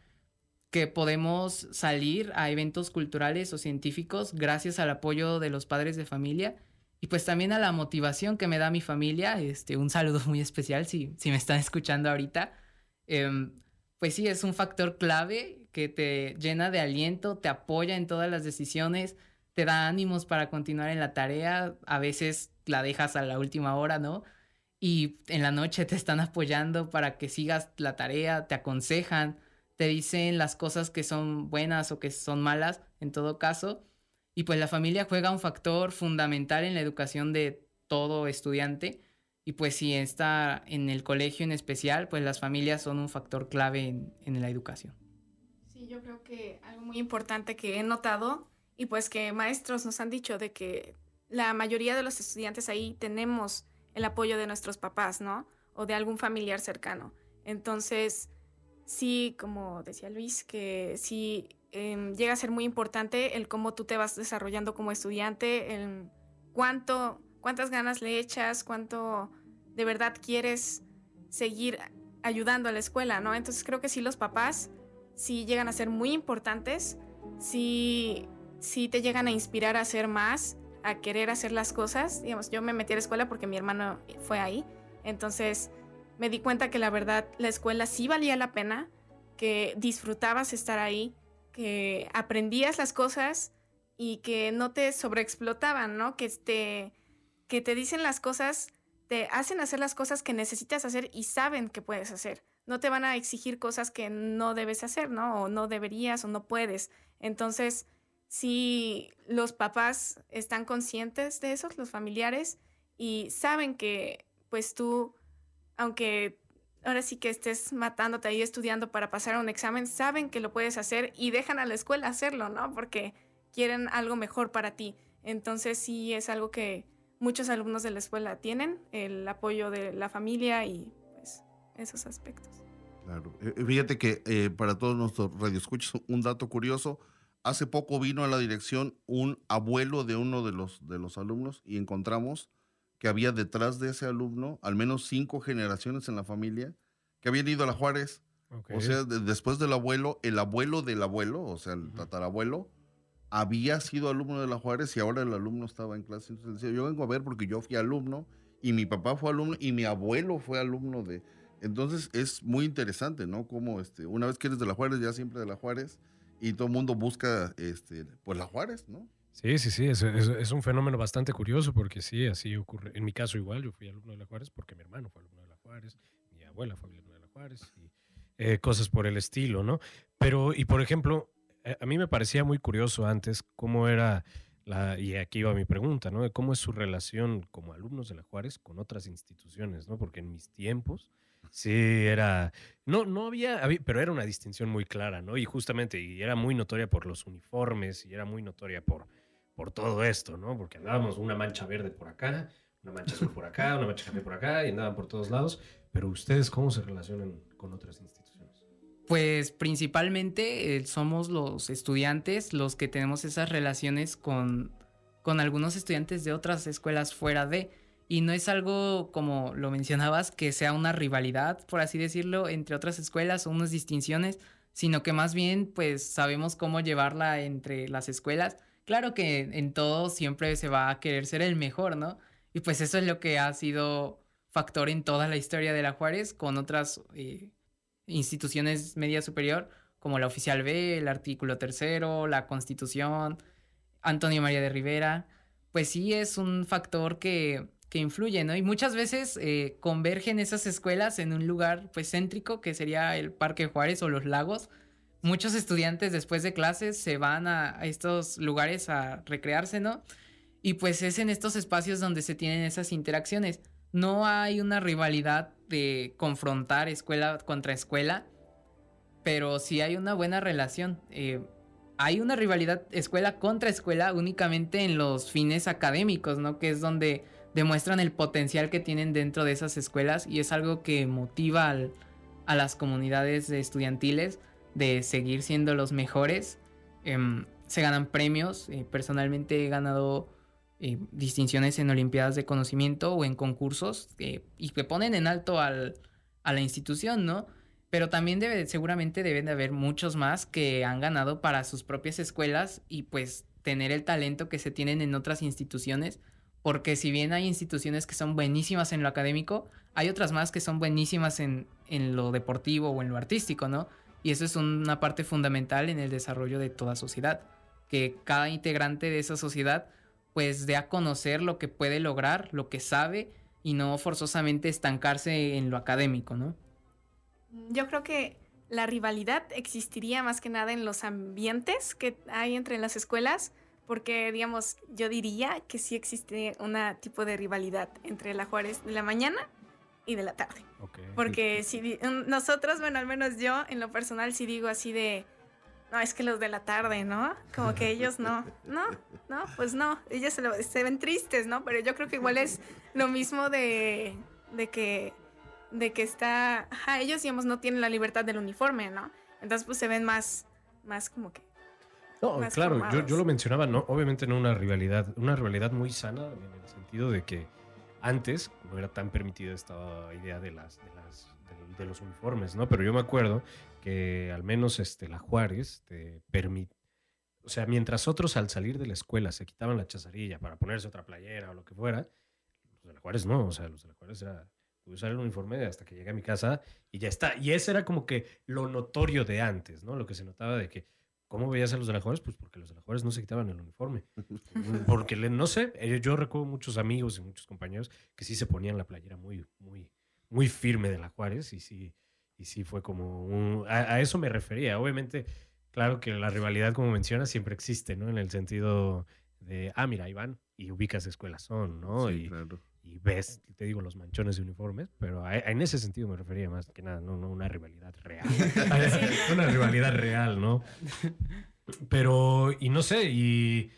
que podemos salir a eventos culturales o científicos gracias al apoyo de los padres de familia y pues también a la motivación que me da mi familia. Este, un saludo muy especial si, si me están escuchando ahorita. Em, pues sí, es un factor clave que te llena de aliento, te apoya en todas las decisiones, te da ánimos para continuar en la tarea. A veces la dejas a la última hora, ¿no? Y en la noche te están apoyando para que sigas la tarea, te aconsejan, te dicen las cosas que son buenas o que son malas, en todo caso. Y pues la familia juega un factor fundamental en la educación de todo estudiante. Y pues si está en el colegio en especial, pues las familias son un factor clave en, en la educación. Sí, yo creo que algo muy importante que he notado y pues que maestros nos han dicho de que la mayoría de los estudiantes ahí tenemos el apoyo de nuestros papás, ¿no? O de algún familiar cercano. Entonces, sí, como decía Luis, que sí em, llega a ser muy importante el cómo tú te vas desarrollando como estudiante, el cuánto, cuántas ganas le echas, cuánto de verdad quieres seguir ayudando a la escuela, ¿no? Entonces creo que sí los papás sí llegan a ser muy importantes, sí, sí te llegan a inspirar a hacer más a querer hacer las cosas. Digamos, yo me metí a la escuela porque mi hermano fue ahí. Entonces me di cuenta que la verdad la escuela sí valía la pena, que disfrutabas estar ahí, que aprendías las cosas y que no te sobreexplotaban, ¿no? Que te, que te dicen las cosas, te hacen hacer las cosas que necesitas hacer y saben que puedes hacer. No te van a exigir cosas que no debes hacer, ¿no? O no deberías o no puedes. Entonces, si los papás están conscientes de eso, los familiares, y saben que pues tú, aunque ahora sí que estés matándote ahí estudiando para pasar un examen, saben que lo puedes hacer y dejan a la escuela hacerlo, ¿no? Porque quieren algo mejor para ti. Entonces sí es algo que muchos alumnos de la escuela tienen, el apoyo de la familia y pues esos aspectos. Claro. Eh, eh, fíjate que eh, para todos nuestros radioescuchos, un dato curioso, hace poco vino a la dirección un abuelo de uno de los, de los alumnos y encontramos que había detrás de ese alumno al menos cinco generaciones en la familia que habían ido a la Juárez. O sea, después del abuelo, el abuelo del abuelo, o sea, el tatarabuelo, había sido alumno de la Juárez y ahora el alumno estaba en clase. Entonces decía, yo vengo a ver porque yo fui alumno y mi papá fue alumno y mi abuelo fue alumno de... Entonces es muy interesante, ¿no? Como este, una vez que eres de la Juárez, ya siempre de la Juárez y todo el mundo busca, este, pues la Juárez, ¿no? Sí, sí, sí, es, es, un fenómeno bastante curioso porque sí, así ocurre. En mi caso igual, yo fui alumno de la Juárez porque mi hermano fue alumno de la Juárez, mi abuela fue alumno de la Juárez y eh, cosas por el estilo, ¿no? Pero, y por ejemplo, eh, a mí me parecía muy curioso antes cómo era, la, y aquí iba mi pregunta, ¿no? De cómo es su relación como alumnos de la Juárez con otras instituciones, ¿no? Porque en mis tiempos, sí era, no, no había, pero era una distinción muy clara, ¿no? Y justamente, y era muy notoria por los uniformes, y era muy notoria por, por todo esto, ¿no? Porque andábamos una mancha verde por acá, una mancha azul por acá, una mancha café por acá, y andaban por todos lados. Pero ustedes, ¿cómo se relacionan con otras instituciones? Pues principalmente eh, somos los estudiantes los que tenemos esas relaciones con, con algunos estudiantes de otras escuelas fuera de... Y no es algo, como lo mencionabas, que sea una rivalidad, por así decirlo, entre otras escuelas o unas distinciones, sino que más bien pues sabemos cómo llevarla entre las escuelas. Claro que en todo siempre se va a querer ser el mejor, ¿no? Y pues eso es lo que ha sido factor en toda la historia de la Juárez con otras eh, instituciones media superior, como la Oficial B, el artículo tercero, la Constitución, Antonio María de Rivera, pues sí es un factor que, que influye, ¿no? Y muchas veces eh, convergen esas escuelas en un lugar pues céntrico, que sería el Parque Juárez o los lagos. Muchos estudiantes después de clases se van a, a estos lugares a recrearse, ¿no? Y pues es en estos espacios donde se tienen esas interacciones. No hay una rivalidad de confrontar escuela contra escuela, pero sí hay una buena relación. Eh, hay una rivalidad escuela contra escuela únicamente en los fines académicos, ¿no? Que es donde demuestran el potencial que tienen dentro de esas escuelas y es algo que motiva a las comunidades estudiantiles de seguir siendo los mejores. Em, se ganan premios. Eh, personalmente he ganado eh, distinciones en Olimpiadas de Conocimiento o en concursos y que ponen en alto al, a la institución, ¿no? Pero también debe, seguramente deben de haber muchos más que han ganado para sus propias escuelas y pues tener el talento que se tienen en otras instituciones, porque si bien hay instituciones que son buenísimas en lo académico, hay otras más que son buenísimas en, en lo deportivo o en lo artístico, ¿no? Y eso es una parte fundamental en el desarrollo de toda sociedad, que cada integrante de esa sociedad pues de a conocer lo que puede lograr, lo que sabe y no forzosamente estancarse en lo académico, ¿no? Yo creo que la rivalidad existiría más que nada en los ambientes que hay entre las escuelas, porque digamos, yo diría que sí existe un tipo de rivalidad entre la Juárez de la mañana y de la tarde. Porque si nosotros, bueno, al menos yo en lo personal sí digo así de no, es que los de la tarde, ¿no? Como que ellos no, no, no, pues no, ellos se, ven tristes, ¿no? Pero yo creo que igual es lo mismo de, de que, de que está, ajá, ellos, digamos, no tienen la libertad del uniforme, ¿no? Entonces, pues se ven más, más como que... No, claro, yo, yo, lo mencionaba, no, obviamente no una rivalidad, una rivalidad muy sana en el sentido de que antes no era tan permitida esta idea de las, de las de los uniformes, ¿no? Pero yo me acuerdo que al menos este, la Juárez te permite, o sea, mientras otros al salir de la escuela se quitaban la chazarilla para ponerse otra playera o lo que fuera, los de la Juárez no, o sea, los de la Juárez era usar el uniforme hasta que llegué a mi casa y ya está. Y ese era como que lo notorio de antes, ¿no? Lo que se notaba de que ¿Cómo veías a los de la Juárez? Pues porque los de la Juárez no se quitaban el uniforme. Porque, no sé, eh, yo recuerdo muchos amigos y muchos compañeros que sí se ponían la playera muy, muy, muy firme de la Juárez y sí, y sí fue como un... A, eso me refería. Obviamente, claro que la rivalidad, como mencionas, siempre existe, ¿no? En el sentido de, ah, mira, Iván, y ubicas escuelas son, ¿no? Sí, y, claro. Y ves, te digo, los manchones de uniformes, pero a- en ese sentido me refería más que nada, no, no una rivalidad real. una rivalidad real, ¿no? Pero, y no sé, y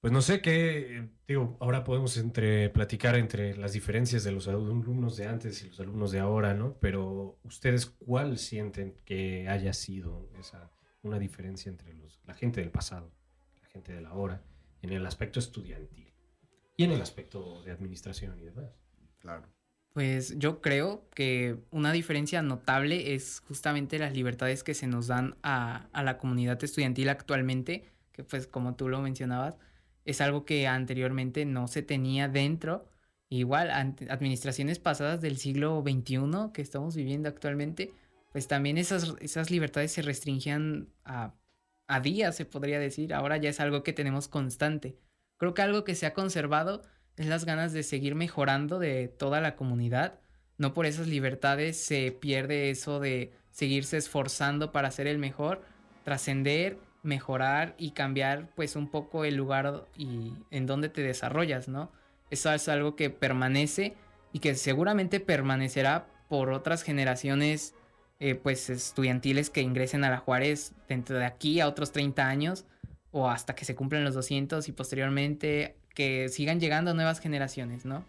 pues no sé qué, digo, ahora podemos entre platicar entre las diferencias de los alumnos de antes y los alumnos de ahora, ¿no? Pero ustedes, ¿cuál sienten que haya sido esa, una diferencia entre los, la gente del pasado, la gente de la ahora, en el aspecto estudiantil y en el aspecto de administración y demás? Claro. Pues yo creo que una diferencia notable es justamente las libertades que se nos dan a, a la comunidad estudiantil actualmente, que pues como tú lo mencionabas, es algo que anteriormente no se tenía dentro. Igual, administraciones pasadas del siglo XXI que estamos viviendo actualmente, pues también esas, esas libertades se restringían a, a días, se podría decir. Ahora ya es algo que tenemos constante. Creo que algo que se ha conservado es las ganas de seguir mejorando de toda la comunidad. No por esas libertades se pierde eso de seguirse esforzando para ser el mejor, trascender, mejorar y cambiar pues un poco el lugar y en donde te desarrollas, ¿no? Eso es algo que permanece y que seguramente permanecerá por otras generaciones eh, pues estudiantiles que ingresen a la Juárez dentro de aquí a otros 30 años o hasta que se cumplan los 200 y posteriormente que sigan llegando nuevas generaciones, ¿no?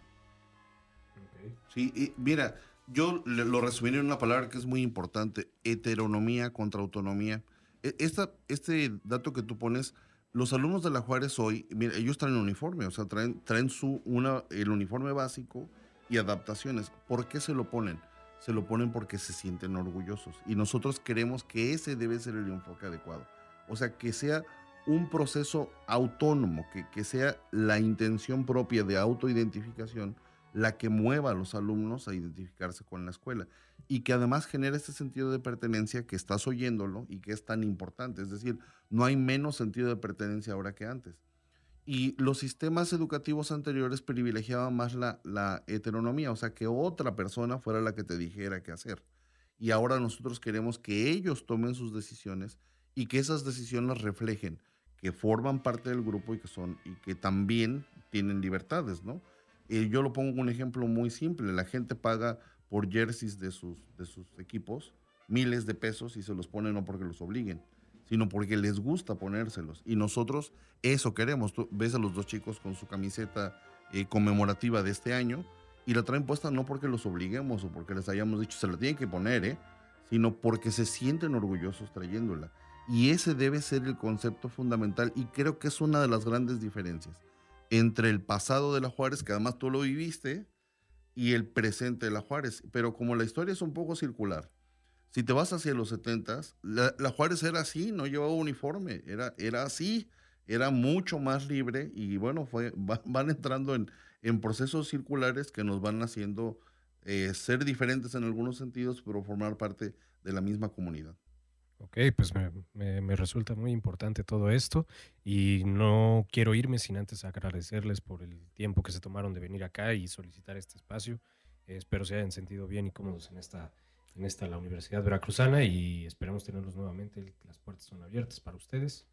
Sí, y mira, yo lo resumiría en una palabra que es muy importante, heteronomía contra autonomía. E- Esta, este dato que tú pones, los alumnos de la Juárez hoy, mira, ellos traen uniforme, o sea, traen, traen su, una, el uniforme básico y adaptaciones. ¿Por qué se lo ponen? Se lo ponen porque se sienten orgullosos. Y nosotros queremos que ese debe ser el enfoque adecuado. O sea, que sea un proceso autónomo, que, que sea la intención propia de autoidentificación la que mueva a los alumnos a identificarse con la escuela y que además genere este sentido de pertenencia que estás oyéndolo y que es tan importante. Es decir, no hay menos sentido de pertenencia ahora que antes. Y los sistemas educativos anteriores privilegiaban más la, la heteronomía, o sea, que otra persona fuera la que te dijera qué hacer. Y ahora nosotros queremos que ellos tomen sus decisiones y que esas decisiones reflejen que forman parte del grupo y que son y que también tienen libertades, ¿no? Eh, yo lo pongo un ejemplo muy simple. La gente paga por jerseys de sus, de sus equipos miles de pesos y se los ponen no porque los obliguen, sino porque les gusta ponérselos. Y nosotros eso queremos. Tú ves a los dos chicos con su camiseta eh, conmemorativa de este año y la traen puesta no porque los obliguemos o porque les hayamos dicho se la tienen que poner, ¿eh? sino porque se sienten orgullosos trayéndola. Y ese debe ser el concepto fundamental y creo que es una de las grandes diferencias entre el pasado de la Juárez, que además tú lo viviste, y el presente de la Juárez. Pero como la historia es un poco circular, si te vas hacia los 70, la, Juárez era así, no llevaba uniforme, era, era así, era mucho más libre y bueno, fue, va- van entrando en, en procesos circulares que nos van haciendo eh, ser diferentes en algunos sentidos, pero formar parte de la misma comunidad. Ok, pues me, me- me resulta muy importante todo esto y no quiero irme sin antes agradecerles por el tiempo que se tomaron de venir acá y solicitar este espacio. Espero se hayan sentido bien y cómodos en esta, en esta la Universidad Veracruzana y esperamos tenerlos nuevamente. Las puertas son abiertas para ustedes.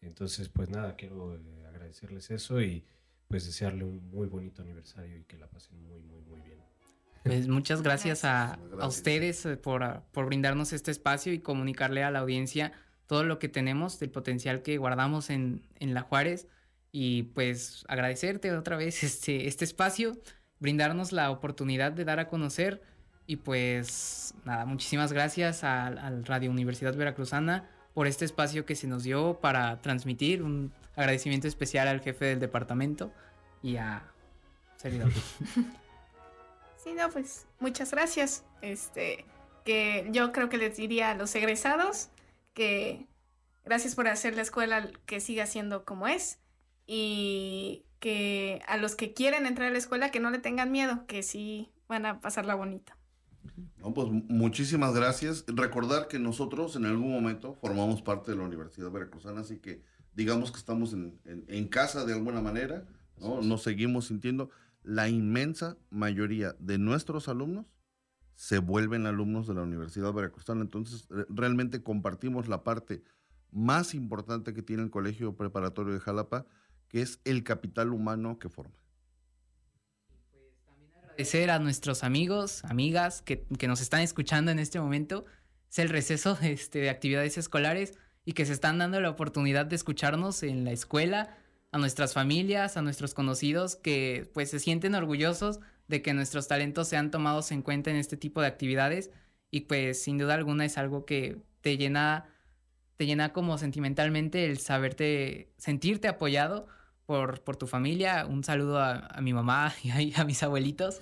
Entonces, pues nada, quiero eh, agradecerles eso y pues desearle un muy bonito aniversario y que la pasen muy, muy, muy bien. Pues muchas gracias, a, a ustedes eh, por, ah, por brindarnos este espacio y comunicarle a la audiencia todo lo que tenemos, del potencial que guardamos en, en La Juárez. Y pues agradecerte otra vez este, este espacio, brindarnos la oportunidad de dar a conocer. Y pues nada, muchísimas gracias al, al Radio Universidad Veracruzana por este espacio que se nos dio para transmitir. Un agradecimiento especial al jefe del departamento y a servidor. Sí, no, pues muchas gracias. Este, que yo creo que les diría a los egresados que gracias por hacer la escuela que siga siendo como es y que a los que quieren entrar a la escuela que no le tengan miedo, que sí van a pasarla bonita. No, pues muchísimas gracias. Recordar que nosotros en algún momento formamos parte de la Universidad Veracruzana, así que digamos que estamos en, en, casa de alguna manera, ¿no? Nos seguimos sintiendo. La inmensa mayoría de nuestros alumnos se vuelven alumnos de la Universidad Veracruzana, entonces realmente compartimos la parte más importante que tiene el Colegio Preparatorio de Jalapa, que es el capital humano que forma. Pues también agradecer a nuestros amigos, amigas que, que, nos están escuchando en este momento. Es el receso este, de actividades escolares y que se están dando la oportunidad de escucharnos en la escuela, a nuestras familias, a nuestros conocidos que pues se sienten orgullosos de que nuestros talentos sean tomados en cuenta en este tipo de actividades y pues sin duda alguna es algo que te llena te llena como sentimentalmente el saberte, sentirte apoyado por, tu familia. Un saludo a, mi mamá y a, mis abuelitos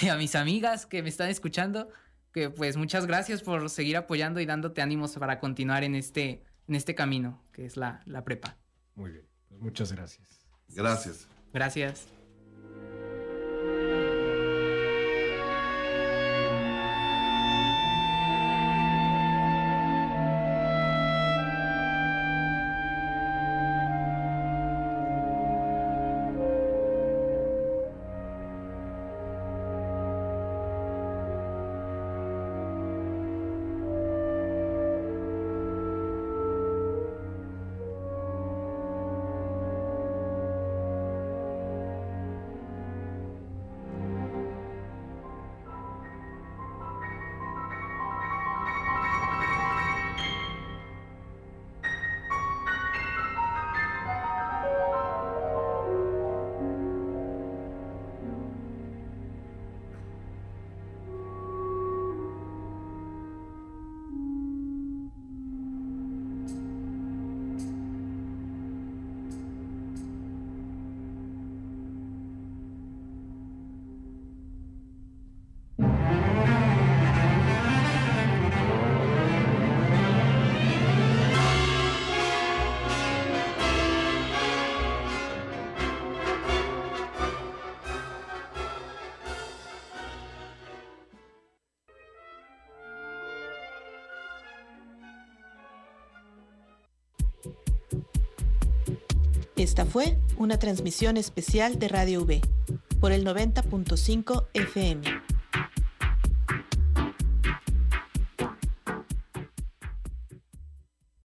y a mis amigas que me están escuchando. Que pues muchas gracias por seguir apoyando y dándote ánimos para continuar en este, en este camino que es la, la prepa. Muy bien, pues muchas gracias. Gracias. Gracias. Esta fue una transmisión especial de Radio V por el 90.5 FM.